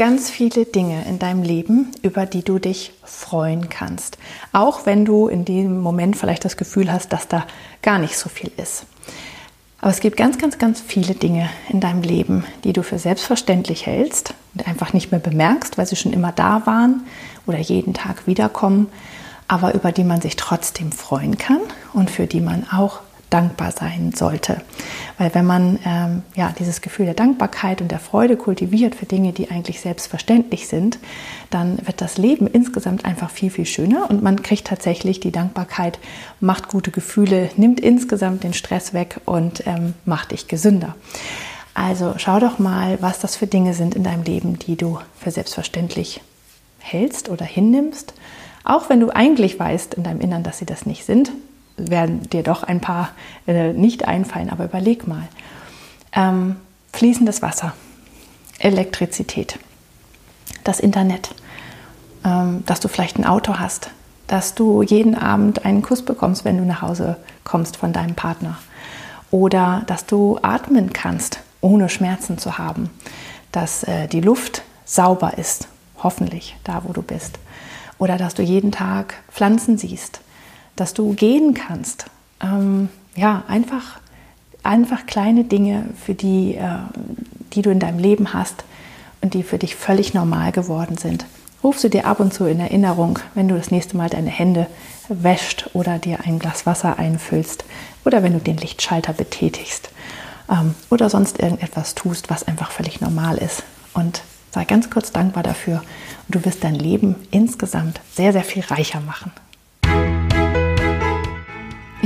ganz viele Dinge in deinem Leben, über die du dich freuen kannst. Auch wenn du in dem Moment vielleicht das Gefühl hast, dass da gar nicht so viel ist. Aber es gibt ganz, ganz, ganz viele Dinge in deinem Leben, die du für selbstverständlich hältst und einfach nicht mehr bemerkst, weil sie schon immer da waren oder jeden Tag wiederkommen, aber über die man sich trotzdem freuen kann und für die man auch dankbar sein sollte. Weil wenn man ähm, ja, dieses Gefühl der Dankbarkeit und der Freude kultiviert für Dinge, die eigentlich selbstverständlich sind, dann wird das Leben insgesamt einfach viel, viel schöner und man kriegt tatsächlich die Dankbarkeit, macht gute Gefühle, nimmt insgesamt den Stress weg und ähm, macht dich gesünder. Also schau doch mal, was das für Dinge sind in deinem Leben, die du für selbstverständlich hältst oder hinnimmst. Auch wenn du eigentlich weißt in deinem Innern, dass sie das nicht sind, werden dir doch ein paar äh, nicht einfallen, aber überleg mal. Ähm, fließendes Wasser, Elektrizität, das Internet, ähm, dass du vielleicht ein Auto hast, dass du jeden Abend einen Kuss bekommst, wenn du nach Hause kommst von deinem Partner. Oder dass du atmen kannst, ohne Schmerzen zu haben. Dass äh, die Luft sauber ist, hoffentlich, da wo du bist. Oder dass du jeden Tag Pflanzen siehst dass du gehen kannst. Ähm, ja, einfach, einfach kleine Dinge, für die, äh, die du in deinem Leben hast und die für dich völlig normal geworden sind. Rufst du dir ab und zu in Erinnerung, wenn du das nächste Mal deine Hände wäscht oder dir ein Glas Wasser einfüllst oder wenn du den Lichtschalter betätigst ähm, oder sonst irgendetwas tust, was einfach völlig normal ist. Und sei ganz kurz dankbar dafür und du wirst dein Leben insgesamt sehr, sehr viel reicher machen.